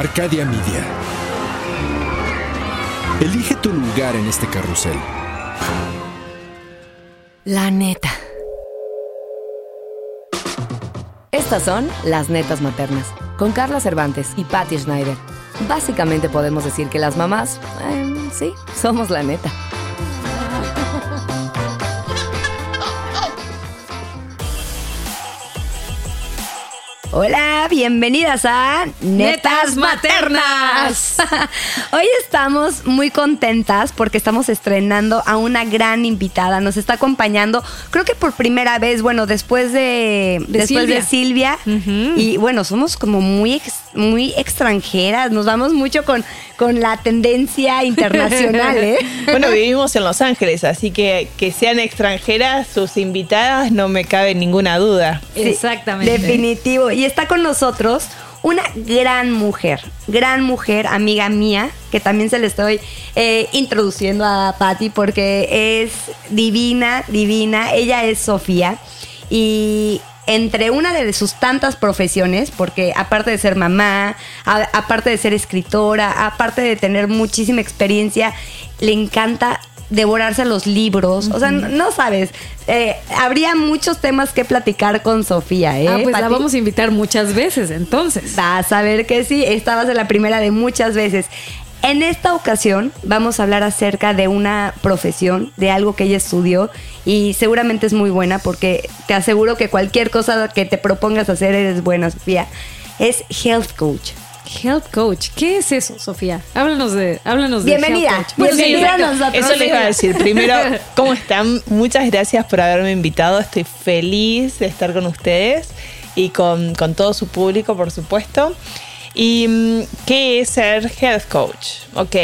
Arcadia Media. Elige tu lugar en este carrusel. La neta. Estas son las netas maternas, con Carla Cervantes y Patty Schneider. Básicamente podemos decir que las mamás, eh, sí, somos la neta. Hola, bienvenidas a Netas Maternas. Hoy estamos muy contentas porque estamos estrenando a una gran invitada. Nos está acompañando, creo que por primera vez, bueno, después de, después de Silvia. Y bueno, somos como muy, muy extranjeras. Nos vamos mucho con, con la tendencia internacional, ¿eh? bueno, vivimos en Los Ángeles, así que que sean extranjeras, sus invitadas, no me cabe ninguna duda. Exactamente. Definitivo. Y está con nosotros una gran mujer, gran mujer, amiga mía, que también se le estoy eh, introduciendo a Patty porque es divina, divina. Ella es Sofía y entre una de sus tantas profesiones, porque aparte de ser mamá, aparte de ser escritora, aparte de tener muchísima experiencia, le encanta devorarse los libros. O sea, no, sabes. Eh, habría muchos temas que platicar con Sofía, ¿eh? Ah, pues la vamos a invitar muchas veces, entonces. Vas a ver que sí. Esta va a ser la primera de muchas veces. En esta ocasión vamos a hablar acerca de una profesión, de algo que ella estudió y seguramente es muy buena porque te aseguro que cualquier cosa que te propongas hacer eres buena, Sofía. Es health coach. Health coach, ¿qué es eso, Sofía? Háblanos de, háblanos de Bienvenida. Health coach. Bienvenida a nosotros. Eso les iba a decir. Primero, ¿cómo están? Muchas gracias por haberme invitado. Estoy feliz de estar con ustedes y con, todo su público, por supuesto. ¿Y mm, qué es ser health coach? Ok.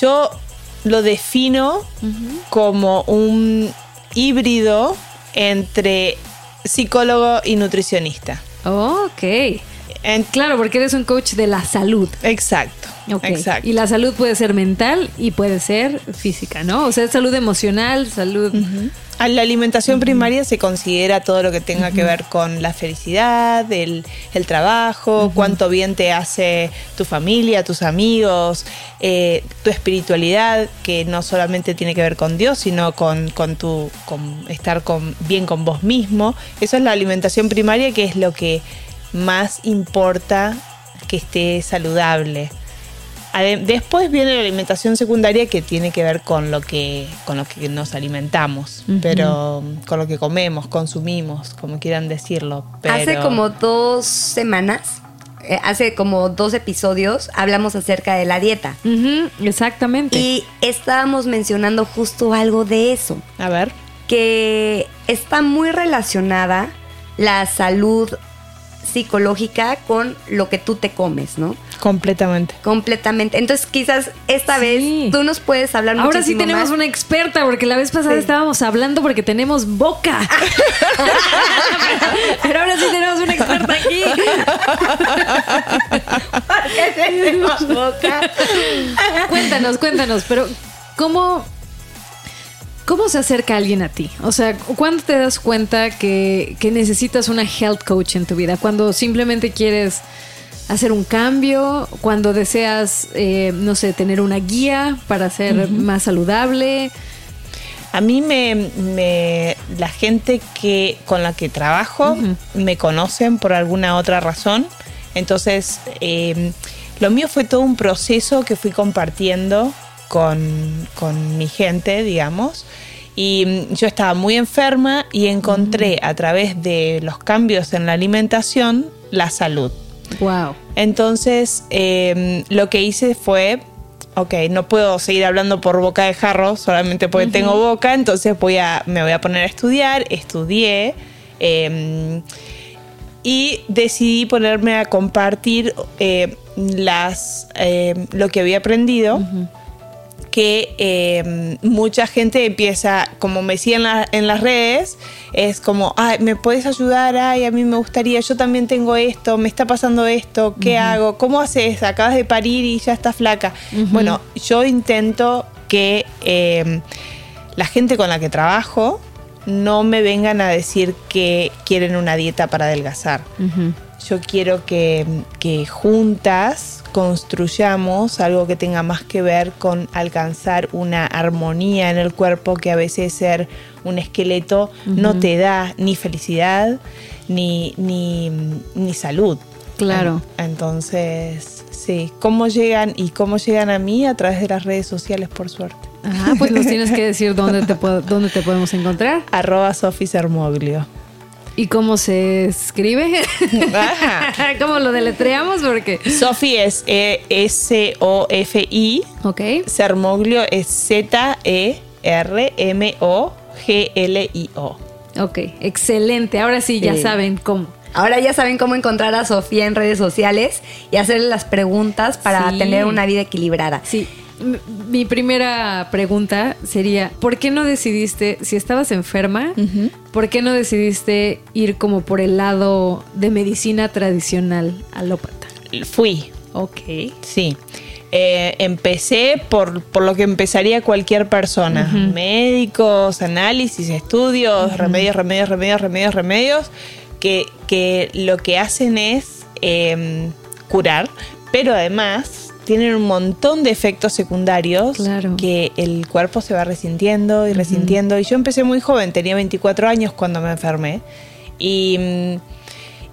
yo lo defino como un híbrido entre psicólogo y nutricionista. ok claro, porque eres un coach de la salud. Exacto. Exacto. Y la salud puede ser mental y puede ser física, ¿no? O sea, salud emocional, salud... A la alimentación primaria se considera todo lo que tenga que ver con la felicidad, el, trabajo, cuánto bien te hace tu familia, tus amigos, eh, tu espiritualidad, que no solamente tiene que ver con Dios, sino con, con, tu, con estar con, bien con vos mismo. Eso es la alimentación primaria, que es lo que más importa que esté saludable. Después viene la alimentación secundaria que tiene que ver con lo que, con lo que nos alimentamos, pero con lo que comemos, consumimos, como quieran decirlo. Hace como dos semanas, eh, hace como dos episodios, hablamos acerca de la dieta. exactamente. Y estábamos mencionando justo algo de eso. A ver. Que está muy relacionada la salud psicológica con lo que tú te comes, ¿no? Completamente. Completamente. Entonces, quizás esta vez tú nos puedes hablar Ahora sí tenemos una experta, porque la vez pasada estábamos hablando porque tenemos boca. Pero ahora sí tenemos una experta aquí. porque tenemos boca. cuéntanos, cuéntanos, pero ¿cómo ¿Cómo se acerca alguien a ti? O sea, ¿cuándo te das cuenta que, necesitas una health coach en tu vida? Cuando simplemente quieres hacer un cambio, cuando deseas, eh, no sé, tener una guía para ser más saludable. A mí me, la gente que con la que trabajo me conocen por alguna otra razón. Entonces, em, lo mío fue todo un proceso que fui compartiendo con, mi gente, digamos. Y mm, yo estaba muy enferma y encontré a través de los cambios en la alimentación la salud. Wow. Entonces, em, lo que hice fue, ok, no puedo seguir hablando por boca de jarro solamente porque tengo boca, entonces voy a, me voy a poner a estudiar. Estudié. Em, y decidí ponerme a compartir eh, las, em, lo que había aprendido que em, mucha gente empieza, como me decían en, las redes, es como, ay, ¿me puedes ayudar? Ay, a mí me gustaría, yo también tengo esto, me está pasando esto, ¿qué hago? ¿Cómo haces? Acabas de parir y ya estás flaca. Bueno, yo intento que em, la gente con la que trabajo no me vengan a decir que quieren una dieta para adelgazar. Yo quiero que, que juntas construyamos algo que tenga más que ver con alcanzar una armonía en el cuerpo que a veces ser un esqueleto no te da ni felicidad ni, ni, ni salud. Claro. En- Entonces, sí, ¿cómo llegan y cómo llegan a mí? A través de las redes sociales, por suerte. Ajá, pues nos tienes que decir dónde te, puedo- dónde te podemos encontrar Arroba Sofi Sermoglio. Y cómo se escribe. ¿Cómo lo deletreamos? Porque. Sofi es E S-O-F-I. Ok. Sermoglio es Z-E-R-M-O-G-L-I-O. Ok, excelente. Ahora sí, ya Sí. saben cómo. Ahora ya saben cómo encontrar a Sofía en redes sociales y hacerle las preguntas para Sí. tener una vida equilibrada. Sí. Mi primera pregunta sería, ¿por qué no decidiste, si estabas enferma, por qué no decidiste ir como por el lado de medicina tradicional alópata? Fui, Ok. sí. Eh, empecé por, por lo que empezaría cualquier persona. Médicos, análisis, estudios, remedios, remedios, remedios, remedios, remedios, que, que lo que hacen es eh, curar, pero además tienen un montón de efectos secundarios Claro. que el cuerpo se va resintiendo y resintiendo. Y yo empecé muy joven, tenía 24 años cuando me enfermé. Y,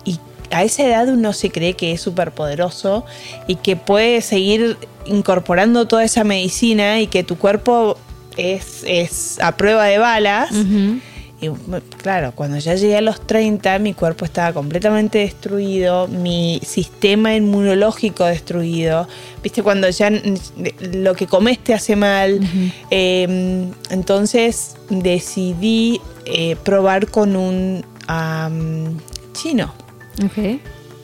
y a esa edad uno se cree que es súper poderoso y que puede seguir incorporando toda esa medicina y que tu cuerpo es, es a prueba de balas. Ujú. Y bueno, claro, cuando ya llegué a los 30, mi cuerpo estaba completamente destruido, mi sistema inmunológico destruido. Viste, cuando ya lo que comes te hace mal. Eh, entonces decidí eh, probar con un am, chino Ok.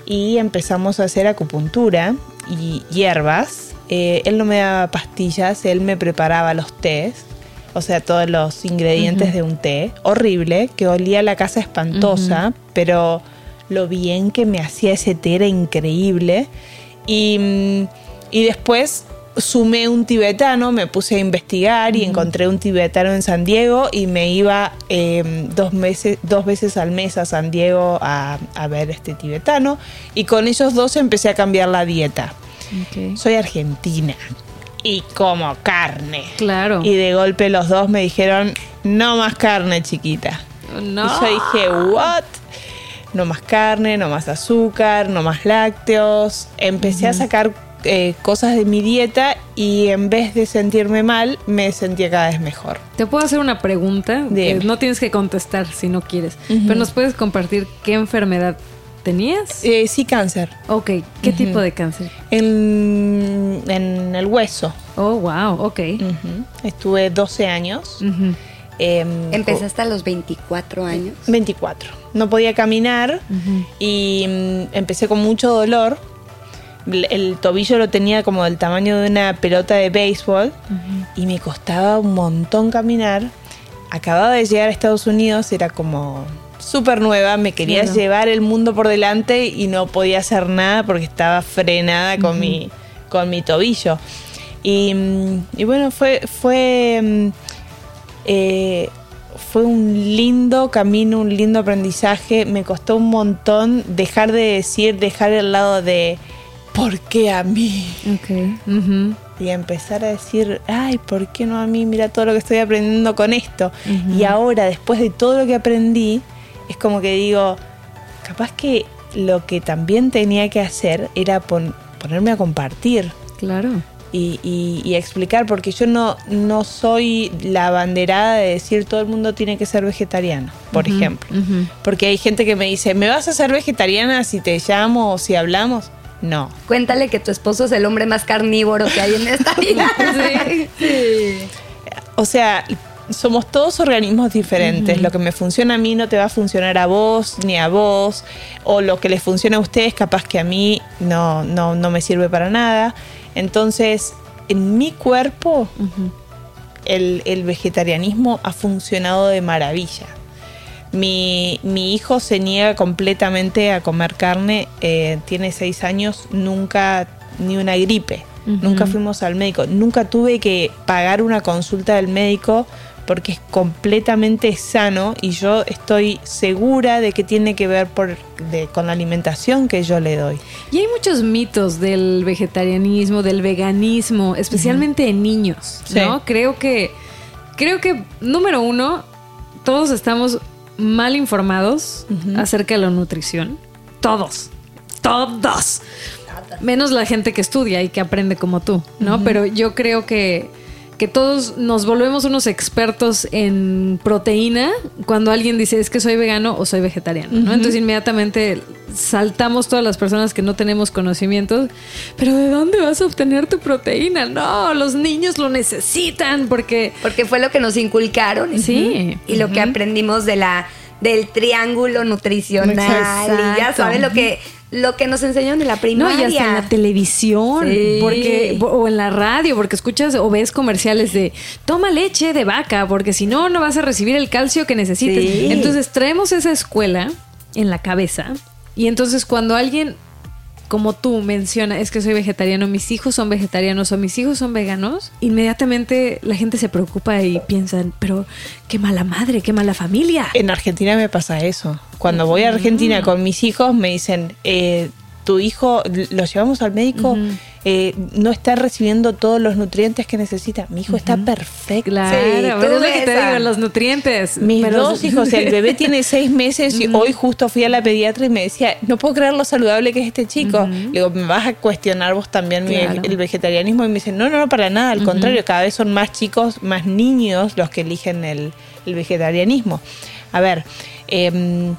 y empezamos a hacer acupuntura y hierbas. Eh, él no me daba pastillas, él me preparaba los tés, o sea, todos los ingredientes de un té. Horrible, que olía la casa espantosa, pero lo bien que me hacía ese té era increíble. Y, mm, y después sumé un tibetano, me puse a investigar y encontré un tibetano en San Diego y me iba eh, dos, meses, dos veces al mes a San Diego a, a ver este tibetano y con ellos dos empecé a cambiar la dieta. Soy argentina y como carne. Claro. Y de golpe los dos me dijeron, no más carne chiquita. No. Y yo dije, ¿what? No más carne, no más azúcar, no más lácteos. Empecé a sacar eh, cosas de mi dieta y en vez de sentirme mal, me sentía cada vez mejor. Te puedo hacer una pregunta. Que no tienes que contestar si no quieres. Pero nos puedes compartir qué enfermedad tenías. Eh, sí, cáncer. Ok. ¿Qué tipo de cáncer? En, en el hueso. Oh, wow. Ok. Estuve 12 años. Ujú. Em, Empezaste a los 24 años. 24. No podía caminar y mm, empecé con mucho dolor. El, el tobillo lo tenía como del tamaño de una pelota de béisbol y me costaba un montón caminar. Acababa de llegar a Estados Unidos, era como súper nueva, me quería llevar el mundo por delante y no podía hacer nada porque estaba frenada con, mi, con mi tobillo. Y, mm, y bueno, fue, fue mm, eh, fue un lindo camino, un lindo aprendizaje. Me costó un montón dejar de decir, dejar el lado de ¿por qué a mí? Y empezar a decir, ay, ¿por qué no a mí? Mira todo lo que estoy aprendiendo con esto. Y ahora, después de todo lo que aprendí, es como que digo, capaz que lo que también tenía que hacer era pon- ponerme a compartir Claro. y, y- y explicar, porque yo no, no soy la banderada de decir todo el mundo tiene que ser vegetariano, por ejemplo. Porque hay gente que me dice, ¿me vas a ser vegetariana si te llamo o si hablamos? No. Cuéntale que tu esposo es el hombre más carnívoro que hay en esta vida. O sea, somos todos organismos diferentes. Lo que me funciona a mí no te va a funcionar a vos ni a vos. O lo que les funciona a ustedes capaz que a mí no, no, no me sirve para nada. Entonces, en mi cuerpo, el, el vegetarianismo ha funcionado de maravilla. Mi, mi hijo se niega completamente a comer carne, eh, tiene seis años, nunca ni una gripe, nunca fuimos al médico, nunca tuve que pagar una consulta del médico porque es completamente sano y yo estoy segura de que tiene que ver por, de- con la alimentación que yo le doy. Y hay muchos mitos del vegetarianismo, del veganismo, especialmente en niños, ¿no? Creo que, creo que, número uno, todos estamos mal informados acerca de la nutrición. Todos. Todos. Menos la gente que estudia y que aprende como tú, ¿no? Pero yo creo que, que todos nos volvemos unos expertos en proteína cuando alguien dice es que soy vegano o soy vegetariano, ¿no? Entonces inmediatamente saltamos todas las personas que no tenemos conocimientos. Pero ¿de dónde vas a obtener tu proteína? No, los niños lo necesitan porque... Porque fue lo que nos inculcaron. Sí. Y lo que aprendimos de la del triángulo nutricional. Y ya sabes lo que, lo que nos enseñaron en la No, primaria. y hasta en la televisión, Sí. porque o en la radio, porque escuchas o ves comerciales de toma leche de vaca, porque si no no vas a recibir el calcio que necesites. Sí. Entonces traemos esa escuela en la cabeza y entonces cuando alguien como tú menciona, es que soy vegetariano, mis hijos son vegetarianos o mis hijos son veganos, inmediatamente la gente se preocupa y piensan, pero qué mala madre, qué mala familia. En Argentina me pasa eso. Cuando voy a Argentina con mis hijos me dicen, eh, tu hijo, lo llevamos al médico, eh, no está recibiendo todos los nutrientes que necesita. Mi hijo está perfecto. Claro, Sí, pero es lo que te digo, los nutrientes. Mis Pero- dos hijos, el bebé tiene seis meses y hoy justo fui a la pediatra y me decía, no puedo creer lo saludable que es este chico. Le digo, ¿me vas a cuestionar vos también mi- el vegetarianismo? Y me dice, no, no, no, para nada, al contrario, cada vez son más chicos, más niños los que eligen el, el vegetarianismo. A ver, em,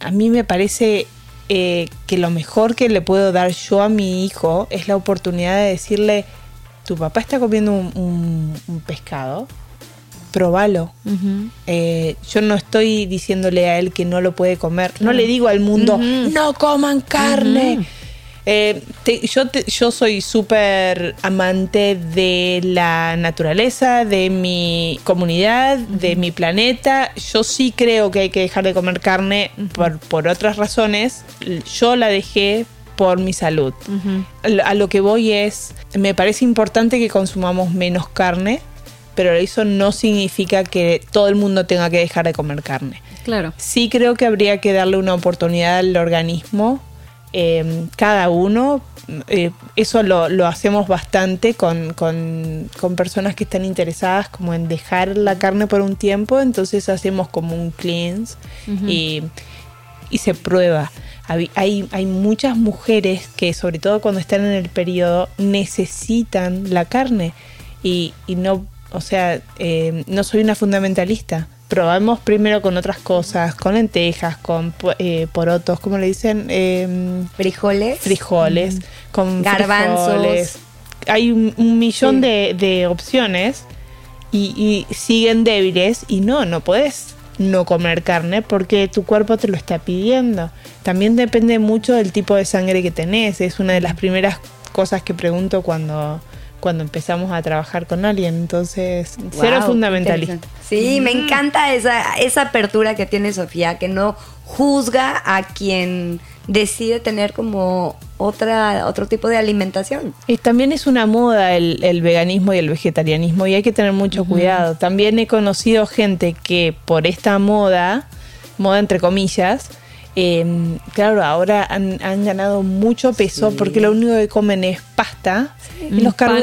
a mí me parece eh, que lo mejor que le puedo dar yo a mi hijo es la oportunidad de decirle, tu papá está comiendo un, un- un pescado, probalo. Eh, yo no estoy diciéndole a él que no lo puede comer. No le digo al mundo, no coman carne. Eh, te- yo, te- yo soy súper amante de la naturaleza, de mi comunidad, de mi planeta. Yo sí creo que hay que dejar de comer carne por, por otras razones. Yo la dejé por mi salud. A lo que voy es, me parece importante que consumamos menos carne, pero eso no significa que todo el mundo tenga que dejar de comer carne. Claro. Sí creo que habría que darle una oportunidad al organismo, eh, cada uno. eh, eso lo, lo hacemos bastante con, con- con personas que están interesadas como en dejar la carne por un tiempo, entonces hacemos como un cleanse y, y se prueba. Hay, hay muchas mujeres que, sobre todo cuando están en el periodo, necesitan la carne y, y no, o sea, eh, no soy una fundamentalista. Probamos primero con otras cosas, con lentejas, con eh, porotos, ¿cómo le dicen? Em, Frijoles. frijoles, con Garbanzos. frijoles. Hay un, un millón Sí. de, de opciones y, y siguen débiles y no, no puedes no comer carne porque tu cuerpo te lo está pidiendo. También depende mucho del tipo de sangre que tenés. Es una de las primeras cosas que pregunto cuando, cuando empezamos a trabajar con alguien. Entonces, cero Wow, fundamentalista. interesante. Sí, me encanta esa, esa apertura que tiene Sofía, que no juzga a quien decide tener como otra, otro tipo de alimentación. Y también es una moda el, el veganismo y el vegetarianismo y hay que tener mucho cuidado. También he conocido gente que por esta moda, moda entre comillas, eh, claro, ahora han, han ganado mucho peso Sí. porque lo único que comen es pasta y los carbo-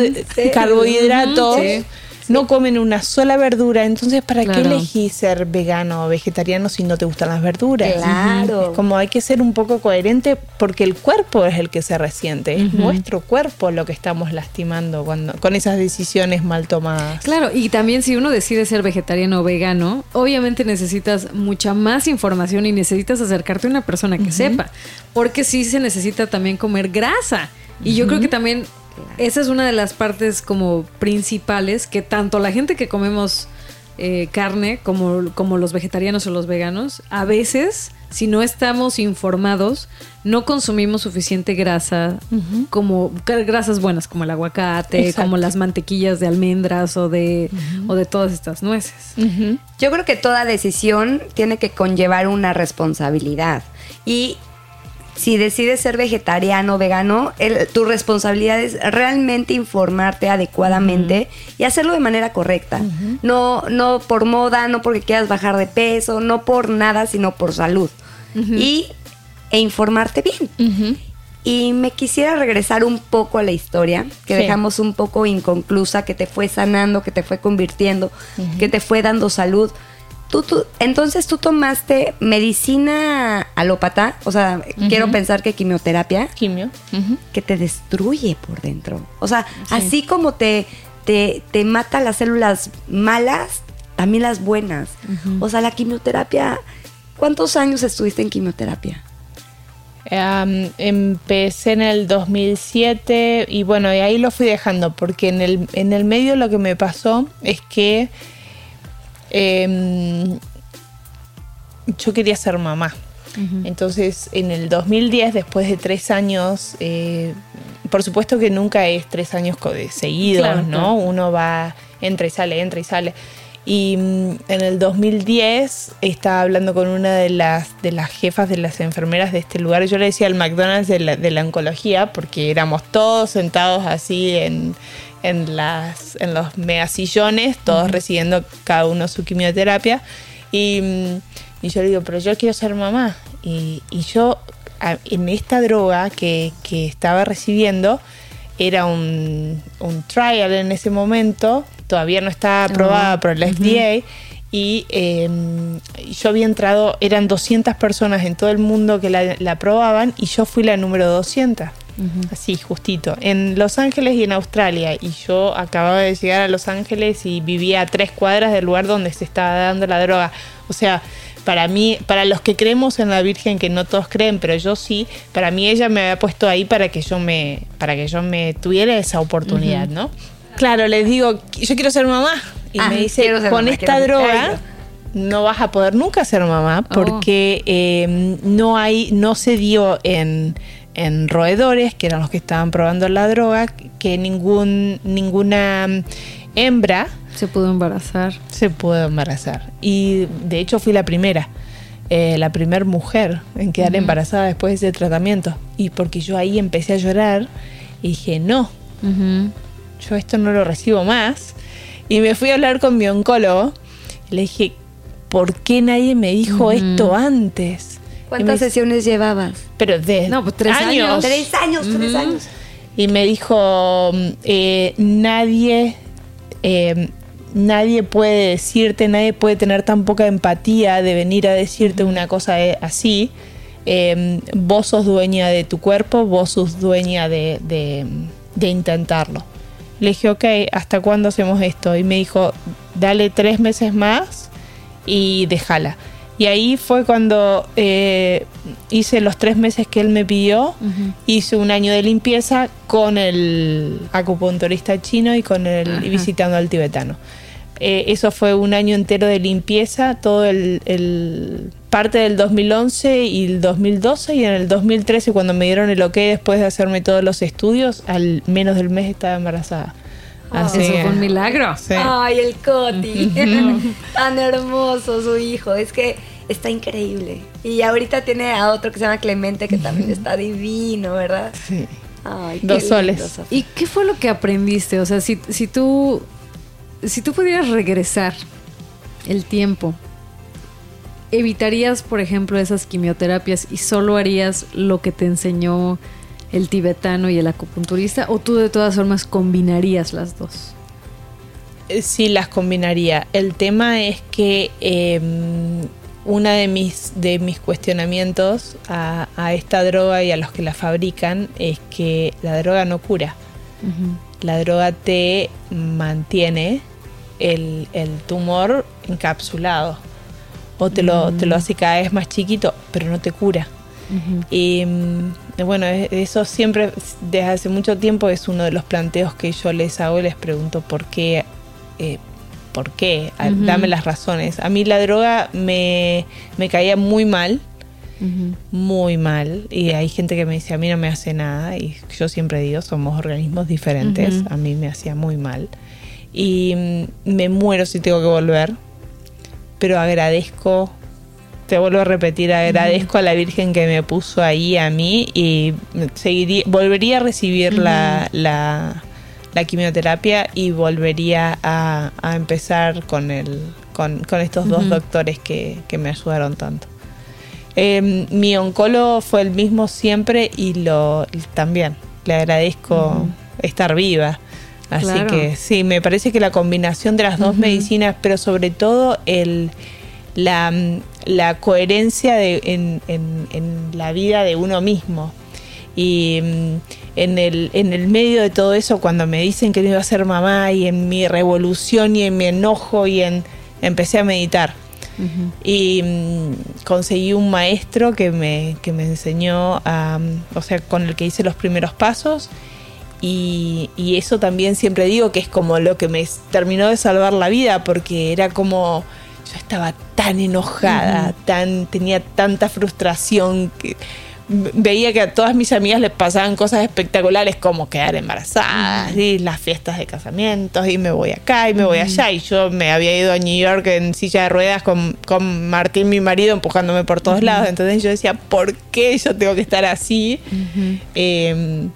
carbohidratos. Sí. No comen una sola verdura, entonces ¿para qué elegís ser vegano o vegetariano si no te gustan las verduras? Claro. Es como hay que ser un poco coherente porque el cuerpo es el que se resiente, es nuestro cuerpo lo que estamos lastimando cuando con esas decisiones mal tomadas. Claro, y también si uno decide ser vegetariano o vegano, obviamente necesitas mucha más información y necesitas acercarte a una persona que sepa, porque sí se necesita también comer grasa. Y yo creo que también esa es una de las partes como principales que tanto la gente que comemos eh, carne como, como los vegetarianos o los veganos, a veces, si no estamos informados, no consumimos suficiente grasa como gra- grasas buenas como el aguacate, Exacto. como las mantequillas de almendras o de, o de todas estas nueces. Yo creo que toda decisión tiene que conllevar una responsabilidad. Y si decides ser vegetariano o vegano, el- tu responsabilidad es realmente informarte adecuadamente y hacerlo de manera correcta. no, no por moda, no porque quieras bajar de peso, no por nada, sino por salud. Y e informarte bien. Y me quisiera regresar un poco a la historia, que Sí. dejamos un poco inconclusa, que te fue sanando, que te fue convirtiendo, que te fue dando salud. Tú, tú- entonces tú tomaste medicina alópata, o sea, quiero pensar que quimioterapia, Quimio. Que te destruye por dentro. O sea, así como te, te, te mata las células malas, también las buenas. O sea, la quimioterapia, ¿cuántos años estuviste en quimioterapia? Am, empecé en el 2007 y bueno, y ahí lo fui dejando porque en el, en el medio lo que me pasó es que em, yo quería ser mamá. Entonces, en el 2010, después de tres años, eh, por supuesto que nunca es tres años seguidos, Claro, ¿no? claro. Uno va, entra y sale, entra y sale. Y mm, en el 2010 estaba hablando con una de las, de las jefas de las enfermeras de este lugar. Yo le decía el McDonald's de la, de la oncología porque éramos todos sentados así en, en, las, en los megasillones, todos recibiendo cada uno su quimioterapia. Y, mm, y yo le digo, pero yo quiero ser mamá. Y, y yo, en esta droga que, que estaba recibiendo, era un, un trial en ese momento, todavía no estaba aprobada por el FDA. Y eh, yo había entrado, eran 200 personas en todo el mundo que la, la aprobaban y yo fui la número 200. Así, justito. En Los Ángeles y en Australia. Y yo acababa de llegar a Los Ángeles y vivía a tres cuadras del lugar donde se estaba dando la droga. O sea, para mí, para los que creemos en la Virgen, que no todos creen, pero yo sí, para mí ella me había puesto ahí para que yo me, para que yo me tuviera esa oportunidad, ¿no? Claro, les digo, yo quiero ser mamá. Y Ah, me dice, con mamá, esta droga no vas a poder nunca ser mamá Oh. porque eh, no hay, no se dio en, en roedores, que eran los que estaban probando la droga, que ningún, ninguna mm, hembra Se pudo embarazar. se pudo embarazar. Y de hecho fui la primera, eh, la primera mujer en quedar embarazada después de ese tratamiento. Y porque yo ahí empecé a llorar y dije, no, yo esto no lo recibo más. Y me fui a hablar con mi oncólogo y le dije, ¿por qué nadie me dijo esto antes? ¿Cuántas sesiones llevabas? Pero de No, pues, tres años. Tres años, tres años. Y me dijo, eh, nadie, eh, nadie puede decirte, nadie puede tener tan poca empatía de venir a decirte una cosa eh, así. Eh, vos sos dueña de tu cuerpo, vos sos dueña de, de- de intentarlo. Le dije, ok, ¿hasta cuándo hacemos esto? Y me dijo, dale tres meses más y déjala. Y ahí fue cuando eh, hice los tres meses que él me pidió. Hice un año de limpieza con el acupunturista chino y con el visitando al tibetano. Eh, eso fue un año entero de limpieza, todo el, el- parte del 2011 y el 2012 y en el 2013 cuando me dieron el ok después de hacerme todos los estudios, al menos del mes estaba embarazada. Así Eso que- fue un milagro. sí. Ay, el Coti. Tan hermoso su hijo. Es que está increíble. Y ahorita tiene a otro que se llama Clemente, que también está divino, ¿verdad? Sí. Ay, Dos qué soles. lindo. ¿Y qué fue lo que aprendiste? O sea, si, si tú si tú pudieras regresar el tiempo, ¿evitarías, por ejemplo, esas quimioterapias y solo harías lo que te enseñó el tibetano y el acupunturista? ¿O tú de todas formas combinarías las dos? Eh, Sí, las combinaría. El tema es que eh, una de mis, de mis cuestionamientos a, a esta droga y a los que la fabrican es que la droga no cura. La droga te mantiene el, el tumor encapsulado o te lo, te lo hace cada vez más chiquito, pero no te cura. Y mm, bueno, eso siempre, desde hace mucho tiempo, es uno de los planteos que yo les hago y les pregunto por qué, eh, por qué, A- dame las razones. A mí la droga me, me caía muy mal, muy mal, y hay gente que me dice, a mí no me hace nada, y yo siempre digo, somos organismos diferentes, a mí me hacía muy mal. Y mm, me muero si tengo que volver, pero agradezco te vuelvo a repetir, agradezco a la Virgen que me puso ahí a mí y seguiría, volvería a recibir la, la, la quimioterapia y volvería a, a empezar con, el, con, con estos dos doctores que, que me ayudaron tanto. Eh, mi oncólogo fue el mismo siempre y lo también le agradezco estar viva. Así Claro. que sí, me parece que la combinación de las dos medicinas, pero sobre todo el, la, la coherencia de, en, en- en la vida de uno mismo. Y mm, en el, en el medio de todo eso, cuando me dicen que no iba a ser mamá, y en mi revolución y en mi enojo, y en empecé a meditar. Y mm, conseguí un maestro que me, que me enseñó, a, mm, o sea, con el que hice los primeros pasos. Y, y eso también siempre digo que es como lo que me terminó de salvar la vida, porque era como yo estaba tan enojada, tan, tenía tanta frustración que veía que a todas mis amigas les pasaban cosas espectaculares como quedar embarazadas y las fiestas de casamientos y me voy acá y me voy allá. Y yo me había ido a New York en silla de ruedas con, con Martín mi marido empujándome por todos lados. Entonces yo decía ¿por qué yo tengo que estar así? Eh,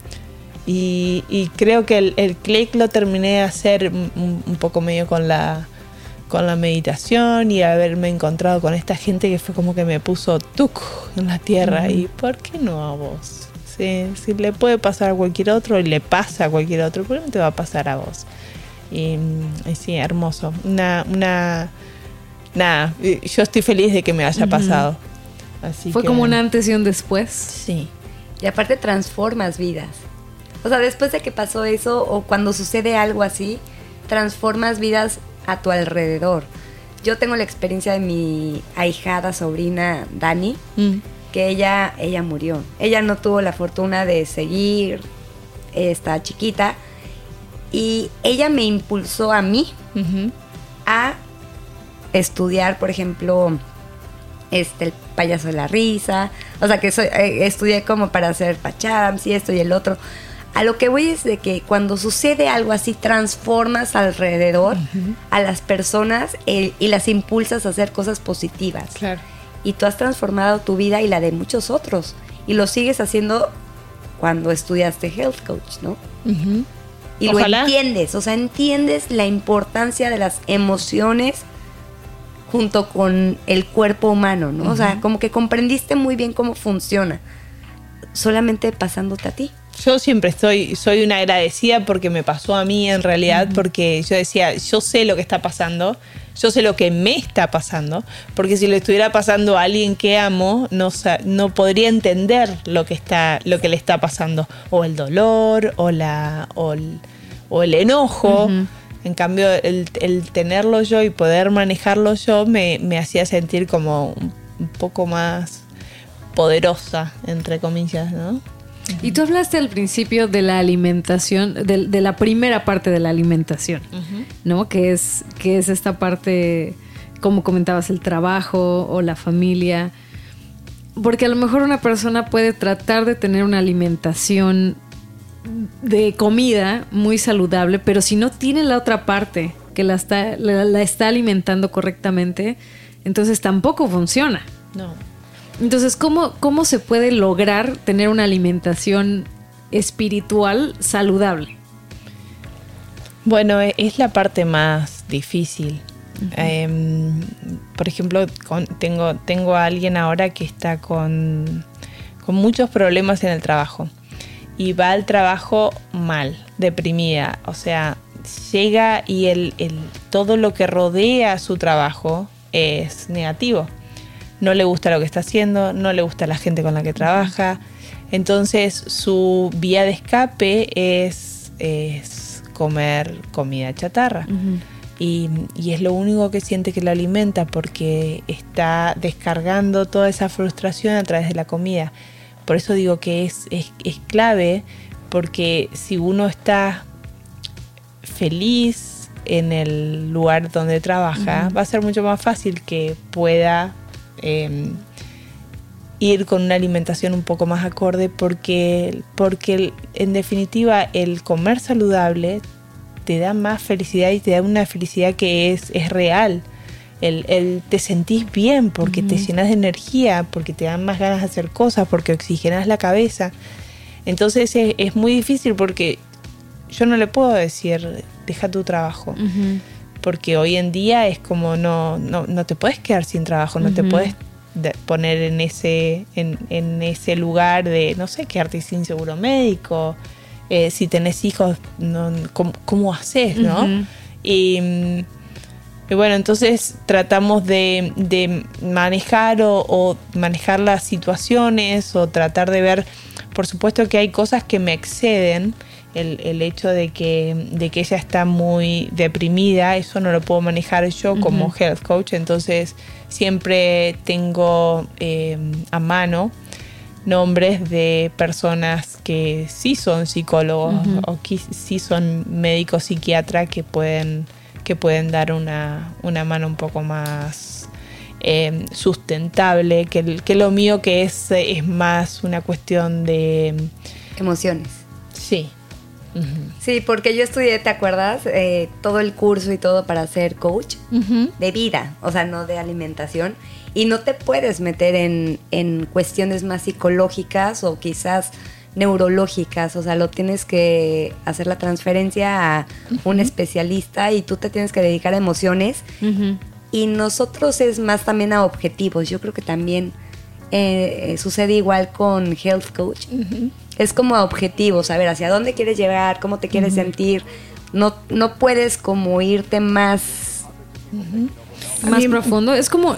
y, y creo que el, el click lo terminé de hacer un, un poco medio con la con la meditación y haberme encontrado con esta gente que fue como que me puso tuc en la tierra y ¿por qué no a vos? Si, si le puede pasar a cualquier otro y le pasa a cualquier otro, ¿por qué no te va a pasar a vos? Y, y sí, hermoso. Una, una, nada, yo estoy feliz de que me haya pasado. Así Fue que- como un antes y un después. Sí. Y aparte transformas vidas. O sea, después de que pasó eso o cuando sucede algo así, transformas vidas a tu alrededor. Yo tengo la experiencia de mi ahijada sobrina Dani, Mm. que ella, ella murió. Ella no tuvo la fortuna de seguir, está chiquita, y ella me impulsó a mí a estudiar, por ejemplo, este, el payaso de la risa. O sea, que soy, eh, estudié como para hacer pachams y esto y el otro. A lo que voy es de que cuando sucede algo así, transformas alrededor a las personas y las impulsas a hacer cosas positivas. Claro. Y tú has transformado tu vida y la de muchos otros. Y lo sigues haciendo cuando estudiaste health coach, ¿no? Y Ojalá. lo entiendes, o sea, entiendes la importancia de las emociones junto con el cuerpo humano, ¿no? O sea, como que comprendiste muy bien cómo funciona, solamente pasándote a ti. Yo siempre estoy, soy una agradecida porque me pasó a mí en realidad, porque yo decía, yo sé lo que está pasando, yo sé lo que me está pasando, porque si lo estuviera pasando a alguien que amo, no, no podría entender lo que está, lo que le está pasando, o el dolor, o la, o el, o el enojo. En cambio, el, el tenerlo yo y poder manejarlo yo me, me hacía sentir como un poco más poderosa, entre comillas, ¿no? Y tú hablaste al principio de la alimentación, de, de la primera parte de la alimentación, ¿no? Que es, que es esta parte, como comentabas, el trabajo o la familia. Porque a lo mejor una persona puede tratar de tener una alimentación de comida muy saludable, pero si no tiene la otra parte que la está, la, la está alimentando correctamente, entonces tampoco funciona. No. Entonces, ¿cómo, ¿cómo se puede lograr tener una alimentación espiritual saludable? Bueno, e- es la parte más difícil. Em, por ejemplo, con- tengo, tengo a alguien ahora que está con, con muchos problemas en el trabajo y va al trabajo mal, deprimida. O sea, llega y el, el- todo lo que rodea su trabajo es negativo. No le gusta lo que está haciendo, no le gusta la gente con la que trabaja. Entonces su vía de escape es, es comer comida chatarra. Y, y es lo único que siente que lo alimenta porque está descargando toda esa frustración a través de la comida. Por eso digo que es, es, es clave porque si uno está feliz en el lugar donde trabaja, va a ser mucho más fácil que pueda eh, ir con una alimentación un poco más acorde porque, porque en definitiva el comer saludable te da más felicidad y te da una felicidad que es, es real. el, el te sentís bien porque te llenas de energía, porque te dan más ganas de hacer cosas, porque oxigenas la cabeza. Entonces es, es muy difícil porque yo no le puedo decir, deja tu trabajo. Porque hoy en día es como no, no, no te puedes quedar sin trabajo, no te puedes de- poner en ese, en, en ese lugar de, no sé, quedarte sin seguro médico. Eh, si tenés hijos, no, ¿cómo, cómo haces, no? Y, y bueno, entonces tratamos de, de manejar o, o manejar las situaciones o tratar de ver, por supuesto que hay cosas que me exceden. El, el hecho de que, de que ella está muy deprimida, eso no lo puedo manejar yo como health coach, entonces siempre tengo eh, a mano nombres de personas que sí son psicólogos o que sí son médicos psiquiatras que pueden, que pueden dar una, una mano un poco más eh, sustentable que, que lo mío que es, es más una cuestión de... Emociones. Sí. Sí, porque yo estudié, ¿te acuerdas? Eh, todo el curso y todo para ser coach de vida, o sea, no de alimentación. Y no te puedes meter en, en cuestiones más psicológicas o quizás neurológicas, o sea, lo tienes que hacer la transferencia a un especialista y tú te tienes que dedicar a emociones Ujú. y nosotros es más también a objetivos. Yo creo que también eh, sucede igual con Health Coach. Es como a objetivos, a ver hacia dónde quieres llegar, cómo te quieres sentir. No, no puedes como irte más... más profundo. Es como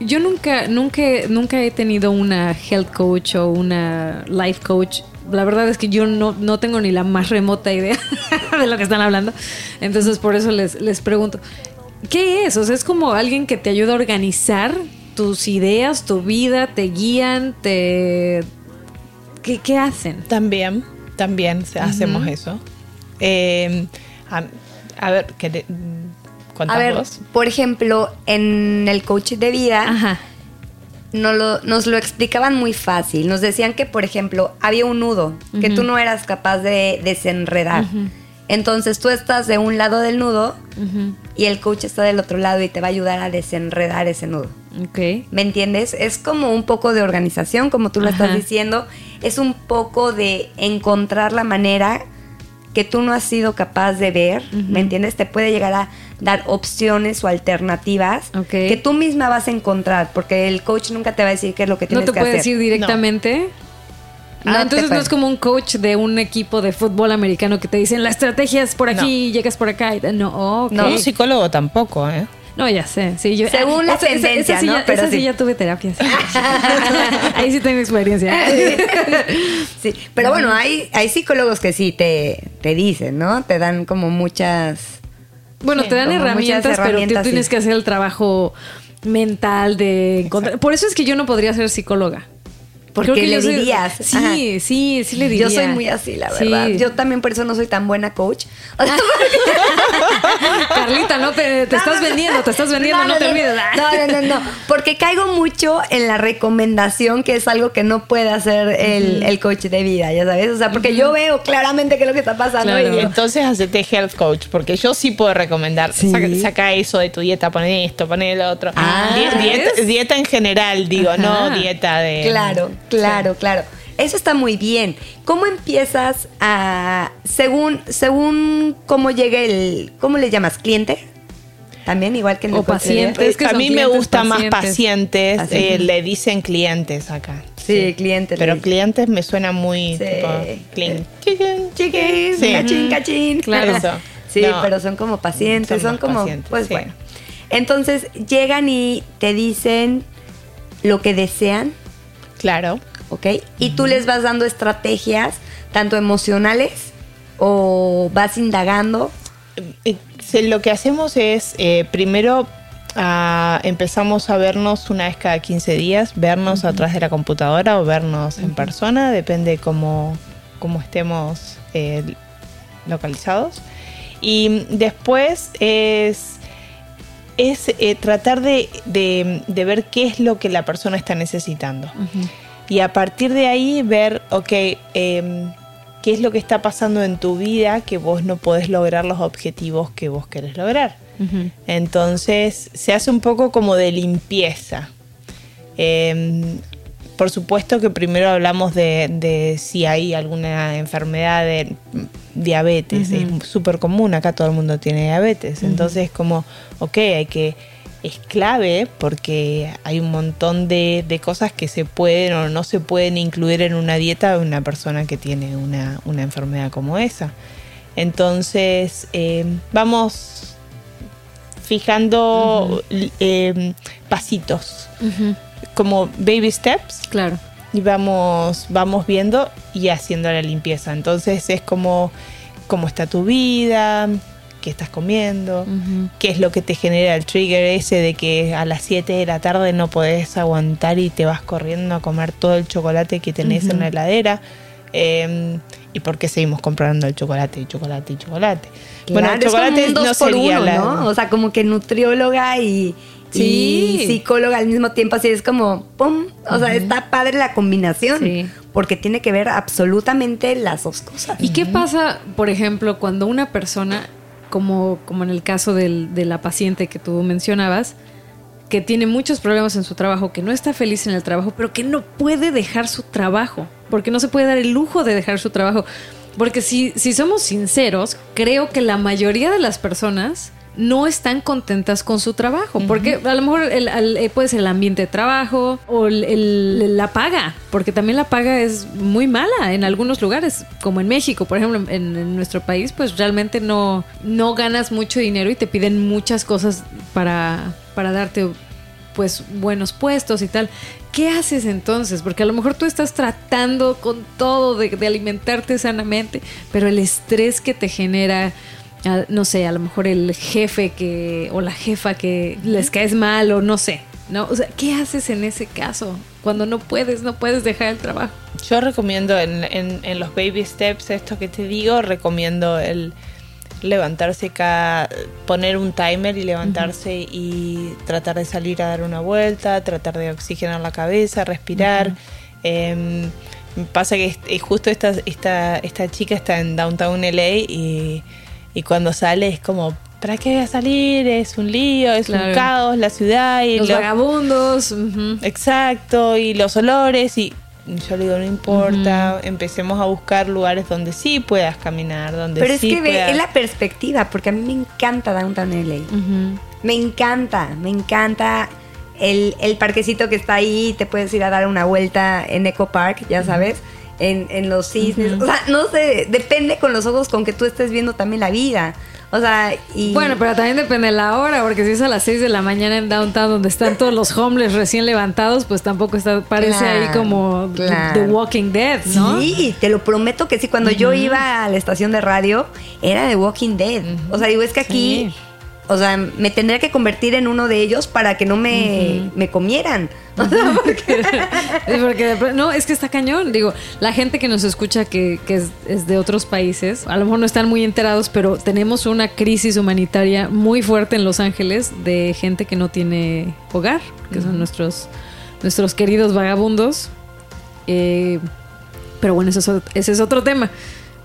yo nunca, nunca, nunca he tenido una health coach o una life coach. La verdad es que yo no, no tengo ni la más remota idea de lo que están hablando. Entonces por eso les, les pregunto, ¿qué es? O sea, es como alguien que te ayuda a organizar tus ideas, tu vida, te guían, te... ¿Qué, qué hacen? También, también hacemos eso. Eh, a, a ver, ¿qué A ver, por ejemplo, en el coach de vida Ajá. nos lo, nos lo explicaban muy fácil. Nos decían que, por ejemplo, había un nudo que tú no eras capaz de desenredar. Entonces tú estás de un lado del nudo y el coach está del otro lado y te va a ayudar a desenredar ese nudo. Ok. ¿Me entiendes? Es como un poco de organización, como tú lo Ajá. estás diciendo. Es un poco de encontrar la manera que tú no has sido capaz de ver, ¿me entiendes? Te puede llegar a dar opciones o alternativas Ok. que tú misma vas a encontrar, porque el coach nunca te va a decir qué es lo que No tienes te que puede hacer. decir directamente. No Ah, te entonces no puede. es como un coach de un equipo de fútbol americano que te dicen la estrategia es por aquí, llegas por acá. No, ok. No, un psicólogo tampoco, ¿eh? No, ya sé. Sí, yo, Según la esa- esa- esa tendencia, sí ¿no? ya- Pero esa sí sí. ya tuve terapia. sí. Ahí sí tengo experiencia. Sí, pero bueno, hay, hay psicólogos que sí te, te dicen, ¿no? Te dan como muchas... Bueno, Sí, te dan herramientas, pero tú tienes que hacer el trabajo mental de encontrar. Por eso es que yo no podría ser psicóloga. Porque le yo soy- dirías. Sí, Ajá. sí, sí le diría. Yo soy muy así, la Sí. verdad. Yo también por eso no soy tan buena coach. Carlita, no te, te estás vendiendo, te estás vendiendo, no, te olvides. No, no, no, no. Porque caigo mucho en la recomendación, que es algo que no puede hacer el, el coach de vida, ya sabes. O sea, porque yo veo claramente qué es lo que está pasando. Claro. y digo, Entonces hacete health coach, porque yo sí puedo recomendar. Sí. Saca, saca eso de tu dieta, poné esto, poné lo otro. Ah, Di- dieta, dieta en general, digo, Ajá. no dieta de. Claro, claro, claro. Eso está muy bien. ¿Cómo empiezas a, según, según cómo llegue el, ¿cómo le llamas? ¿Cliente? También, igual que en el O coach de vida. paciente. Es que a mí me clientes, gusta más pacientes. pacientes, Pacientes. eh, le dicen clientes acá. Sí, cliente le Pero clientes me suena muy Sí. tipo clean. Chicken. Chiquis, Sí. cachín, cachín. Claro. Eso. Sí, No. pero son como pacientes, Son como, pacientes, pues sí. bueno. Entonces llegan y te dicen lo que desean, Claro. ¿ok? Y tú les vas dando estrategias, tanto emocionales o vas indagando. Eh, se- lo que hacemos es, eh, primero ah, empezamos a vernos una vez cada 15 días, vernos atrás de la computadora o vernos en persona, depende cómo, cómo estemos eh, localizados. Y después es, es eh, tratar de, de- de ver qué es lo que la persona está necesitando. Y a partir de ahí ver, ok, em, qué es lo que está pasando en tu vida que vos no podés lograr los objetivos que vos querés lograr. Entonces se hace un poco como de limpieza. Em, por supuesto que primero hablamos de, de si hay alguna enfermedad de diabetes. Es súper común, acá todo el mundo tiene diabetes. Entonces como, ok, hay que... Es clave porque hay un montón de, de cosas que se pueden o no se pueden incluir en una dieta de una persona que tiene una, una enfermedad como esa. Entonces, eh, vamos fijando eh, pasitos, como baby steps. Claro. Y vamos, vamos viendo y haciendo la limpieza. Entonces es como cómo está tu vida, qué estás comiendo, qué es lo que te genera el trigger ese de que a las 7 de la tarde no podés aguantar y te vas corriendo a comer todo el chocolate que tenés en la heladera. Em, y por qué seguimos comprando el chocolate y chocolate y chocolate. bueno, el chocolate no sería la... ¿no? O sea, como que nutrióloga y, y psicóloga al mismo tiempo, así es como, ¡pum! O sea, está padre la combinación. Porque tiene que ver absolutamente las dos cosas. ¿Y qué pasa, por ejemplo, cuando una persona, como, como en el caso del, de la paciente que tú mencionabas, que tiene muchos problemas en su trabajo, que no está feliz en el trabajo, pero que no puede dejar su trabajo, porque no se puede dar el lujo de dejar su trabajo. Porque si, si somos sinceros, creo que la mayoría de las personas no están contentas con su trabajo, porque a lo mejor el, eh, puede ser el ambiente de trabajo o la paga, porque también la paga es muy mala en algunos lugares, como en México, por ejemplo, en, en, nuestro país, pues realmente no, no ganas mucho dinero y te piden muchas cosas para, para darte pues buenos puestos y tal. ¿Qué haces entonces? Porque a lo mejor tú estás tratando con todo de, alimentarte sanamente, pero el estrés que te genera, no sé, a lo mejor el jefe que o la jefa que les caes mal o no sé, ¿no? O sea, ¿qué haces en ese caso? Cuando no puedes, no puedes dejar el trabajo. Yo recomiendo en, en los baby steps, esto que te digo, recomiendo el levantarse cada, poner un timer y levantarse y tratar de salir a dar una vuelta, tratar de oxigenar la cabeza, respirar. Em, pasa que justo esta, esta, esta chica está en Downtown LA y, y cuando sale es como, ¿para qué voy a salir? Es un lío, es un caos la ciudad. Y los vagabundos. Exacto, y los olores. Y yo le digo, no importa, empecemos a buscar lugares donde sí puedas caminar, donde Pero sí es que es la perspectiva, porque a mí me encanta Downtown LA. Me encanta, me encanta el, el, parquecito que está ahí, te puedes ir a dar una vuelta en Eco Park, ya sabes, en, en los cisnes. O sea, no sé, depende con los ojos con que tú estés viendo también la vida. O sea, y... Bueno, pero también depende de la hora, porque si es a las 6 de la mañana en downtown donde están todos los homeless recién levantados, pues tampoco está, parece ahí como The Walking Dead, ¿no? Sí, te lo prometo que sí. Cuando yo iba a la estación de radio, era The Walking Dead. O sea, digo, es que aquí o sea, me tendría que convertir en uno de ellos para que no me, me comieran. porque, no, es que está cañón. Digo, la gente que nos escucha que, que es, de otros países, a lo mejor no están muy enterados, pero tenemos una crisis humanitaria muy fuerte en Los Ángeles de gente que no tiene hogar, que son nuestros, nuestros queridos vagabundos. Eh, pero bueno, eso ese es otro tema.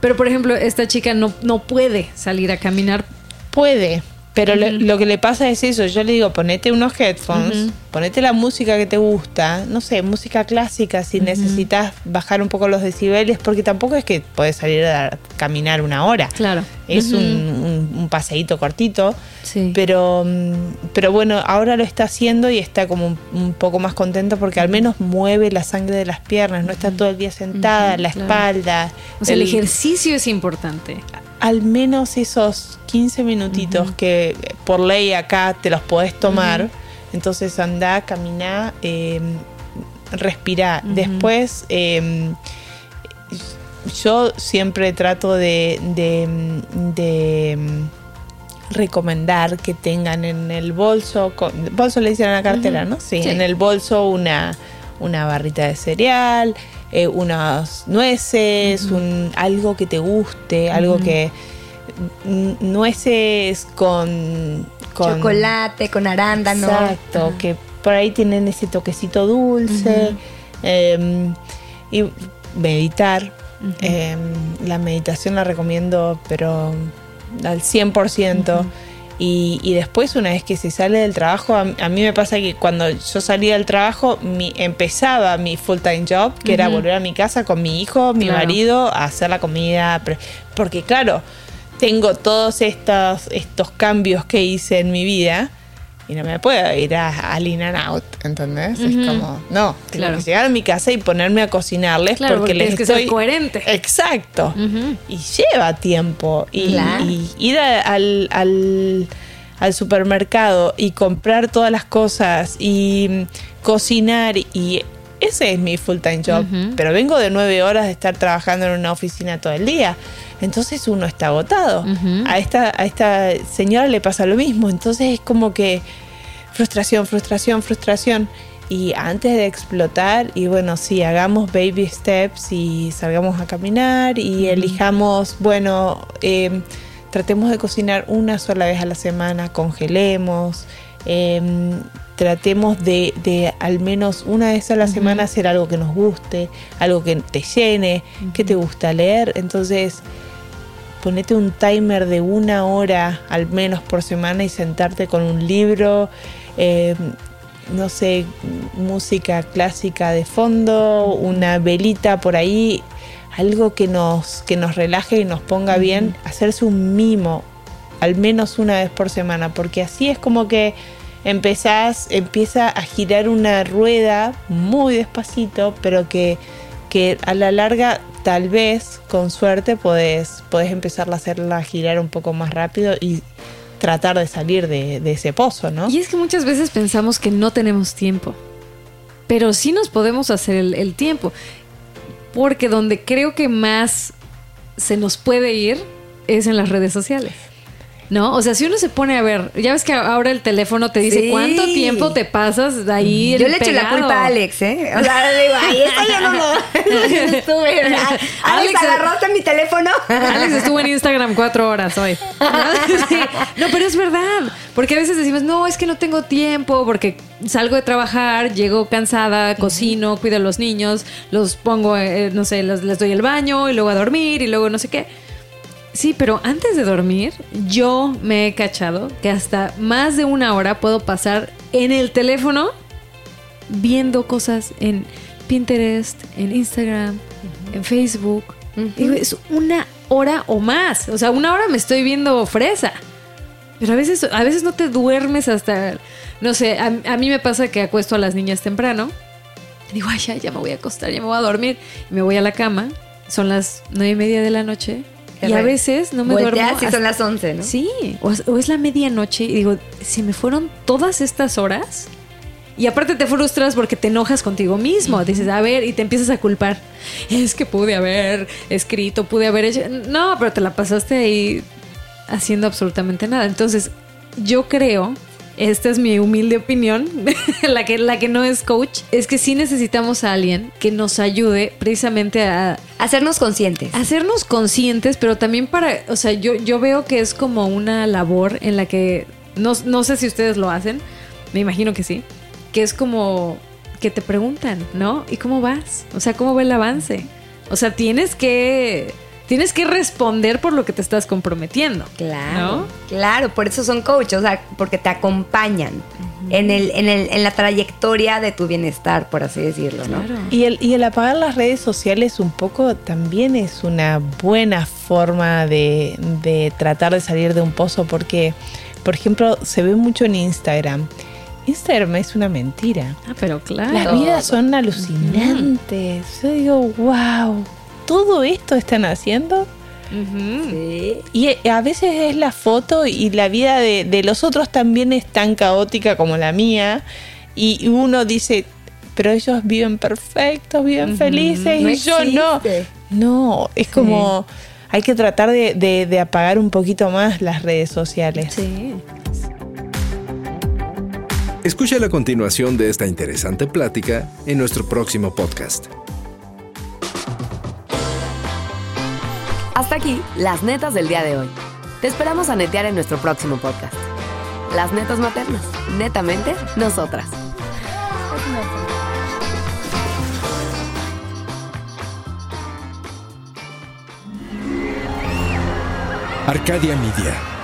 Pero por ejemplo, esta chica no, no puede salir a caminar. Puede, pero lo, que le pasa es eso, yo le digo, ponete unos headphones, ponete la música que te gusta, no sé, música clásica si necesitas bajar un poco los decibeles, porque tampoco es que puedes salir a caminar una hora. Claro. Es un, un, paseíto cortito, sí. pero, pero bueno, ahora lo está haciendo y está como un, poco más contento porque al menos mueve la sangre de las piernas, no está todo el día sentada, la espalda. O sea, el ejercicio es importante al menos esos 15 minutitos que por ley acá te los podés tomar. Entonces anda, camina, eh, respira. Después em, yo siempre trato de, de, em, recomendar que tengan en el bolso, bolso le dicen a la cartera, ¿no? Sí, en el bolso una, una barrita de cereal, eh, unas nueces, un, algo que te guste, algo que nueces con, chocolate, con arándano. Exacto, que por ahí tienen ese toquecito dulce. Em, y meditar. Em, la meditación la recomiendo, pero al 100%. Y, y después, una vez que se sale del trabajo, a, a mí me pasa que cuando yo salía del trabajo, mi, empezaba mi full time job, que era volver a mi casa con mi hijo, mi Claro. marido, a hacer la comida. Porque, claro, tengo todos estos, estos cambios que hice en mi vida. Y no me puedo ir a, al in and out, ¿entendés? Es como, no, tengo Claro. que llegar a mi casa y ponerme a cocinarles Claro, porque, porque les que ser estoy... coherente. Exacto. Y lleva tiempo. Y, Claro. y ir a- al, al, al supermercado y comprar todas las cosas y mm, cocinar y ese es mi full time job. Pero vengo de nueve horas de estar trabajando en una oficina todo el día. Entonces uno está agotado. a, esta, a esta señora le pasa lo mismo. Entonces es como que frustración, frustración, frustración. Y antes de explotar, y bueno, sí, hagamos baby steps y salgamos a caminar y elijamos, bueno, eh, tratemos de cocinar una sola vez a la semana, congelemos, eh, tratemos de, de al menos una vez a la semana hacer algo que nos guste, algo que te llene, que te gusta leer. Entonces, ponete un timer de una hora al menos por semana y sentarte con un libro, eh, no sé, música clásica de fondo, una velita por ahí, algo que nos, que nos relaje y nos ponga bien, hacerse un mimo al menos una vez por semana, porque así es como que empezás, empieza a girar una rueda muy despacito, pero que, que a la larga tal vez con suerte podés, podés empezar a hacerla girar un poco más rápido y tratar de salir de, de ese pozo, ¿no? Y es que muchas veces pensamos que no tenemos tiempo. Pero sí nos podemos hacer el, el tiempo. Porque donde creo que más se nos puede ir es en las redes sociales. ¿No? O sea, si uno se pone a ver, ya ves que ahora el teléfono te dice Sí. cuánto tiempo te pasas de ahí. Yo le echo la culpa a Alex, ¿eh? O sea, le digo, ay, eso yo no lo estuve. Alex, Alex- agarraste mi teléfono. Alex estuvo en Instagram cuatro horas hoy. ¿No? Sí. No, pero es verdad. Porque a veces decimos, no, es que no tengo tiempo porque salgo de trabajar, llego cansada, cocino, cuido a los niños, los pongo, eh, no sé, les, les doy el baño y luego a dormir y luego no sé qué. Sí, pero antes de dormir, yo me he cachado que hasta más de una hora puedo pasar en el teléfono viendo cosas en Pinterest, en Instagram, en Facebook. Digo, es una hora o más. O sea, una hora me estoy viendo fresa. Pero a veces, a veces no te duermes hasta, no sé, a, a mí me pasa que acuesto a las niñas temprano. Y digo, ay, ya, ya me voy a acostar, ya me voy a dormir. Y me voy a la cama. Son las nueve y media de la noche. Y a veces no me Volteas duermo. y son las 11, ¿no? Sí, o es, o es la medianoche y digo, si me fueron todas estas horas. Y aparte te frustras porque te enojas contigo mismo. Dices, a ver, y te empiezas a culpar. Es que pude haber escrito, pude haber hecho. No, pero te la pasaste ahí haciendo absolutamente nada. Entonces, yo creo, esta es mi humilde opinión, la que, la que no es coach, es que sí necesitamos a alguien que nos ayude precisamente a, Hacernos conscientes. hacernos conscientes, pero también para, o sea, yo, yo veo que es como una labor en la que, no, no sé si ustedes lo hacen, me imagino que sí, que es como que te preguntan, ¿no? ¿Y cómo vas? O sea, ¿cómo va el avance? O sea, tienes que, tienes que responder por lo que te estás comprometiendo. Claro, ¿No? claro, por eso son coaches, o sea, porque te acompañan en, el, en, el, en la trayectoria de tu bienestar, por así decirlo, ¿no? Y el, y el apagar las redes sociales un poco también es una buena forma de, de tratar de salir de un pozo porque, por ejemplo, se ve mucho en Instagram. Instagram es una mentira. Ah, pero claro. Las vidas son alucinantes. Yo digo, wow, todo esto están haciendo. Sí. Y a veces es la foto y la vida de, de los otros también es tan caótica como la mía. Y uno dice, pero ellos viven perfectos, viven felices No y yo no. existe. No, es como hay que tratar de, de- de apagar un poquito más las redes sociales. Sí. Escucha la continuación de esta interesante plática en nuestro próximo podcast. Hasta aquí, las netas del día de hoy. Te esperamos a netear en nuestro próximo podcast. Las netas maternas, netamente nosotras. Arcadia Media.